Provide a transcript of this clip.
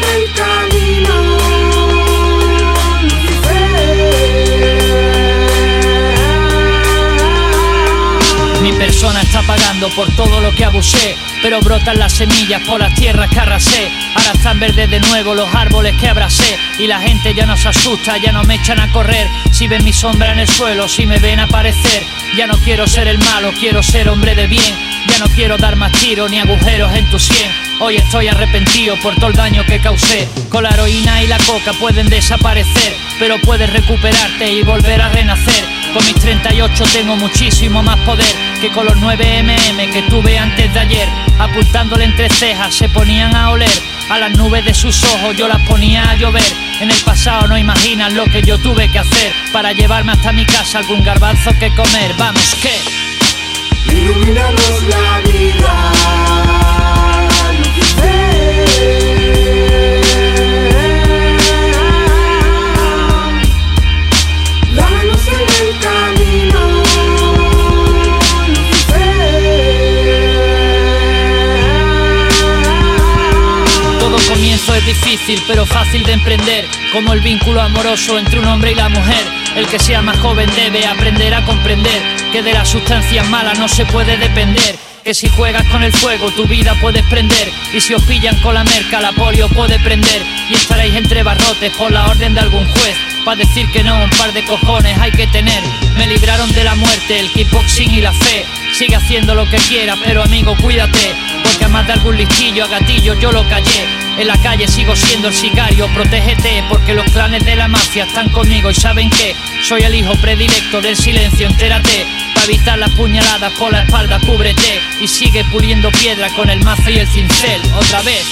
Jamaica. Pagando por todo lo que abusé. Pero brotan las semillas por las tierras que arrasé. Ahora están verdes de nuevo los árboles que abracé. Y la gente ya no se asusta, ya no me echan a correr. Si ven mi sombra en el suelo, si me ven aparecer. Ya no quiero ser el malo, quiero ser hombre de bien. Ya no quiero dar más tiros ni agujeros en tu sien. Hoy estoy arrepentido por todo el daño que causé. Con la heroína y la coca pueden desaparecer, pero puedes recuperarte y volver a renacer. Con mis 38 tengo muchísimo más poder que con los 9 mm que tuve antes de ayer. Apuntándole entre cejas se ponían a oler. A las nubes de sus ojos yo las ponía a llover. En el pasado no imaginan lo que yo tuve que hacer para llevarme hasta mi casa algún garbanzo que comer. Vamos, que. La es difícil pero fácil de emprender, como el vínculo amoroso entre un hombre y la mujer. El que sea más joven debe aprender a comprender que de las sustancias malas no se puede depender. Que si juegas con el fuego tu vida puedes prender Y si os pillan con la merca la polio puede prender Y estaréis entre barrotes por la orden de algún juez Para decir que no un par de cojones hay que tener Me libraron de la muerte, el kickboxing y la fe Sigue haciendo lo que quiera pero amigo cuídate Porque a más de algún listillo a gatillo yo lo callé en la calle sigo siendo el sicario, protégete porque los clanes de la mafia están conmigo. Y saben que soy el hijo predilecto del silencio, entérate. Para evitar las puñaladas por la espalda, cúbrete. Y sigue puliendo piedra con el mazo y el cincel, otra vez.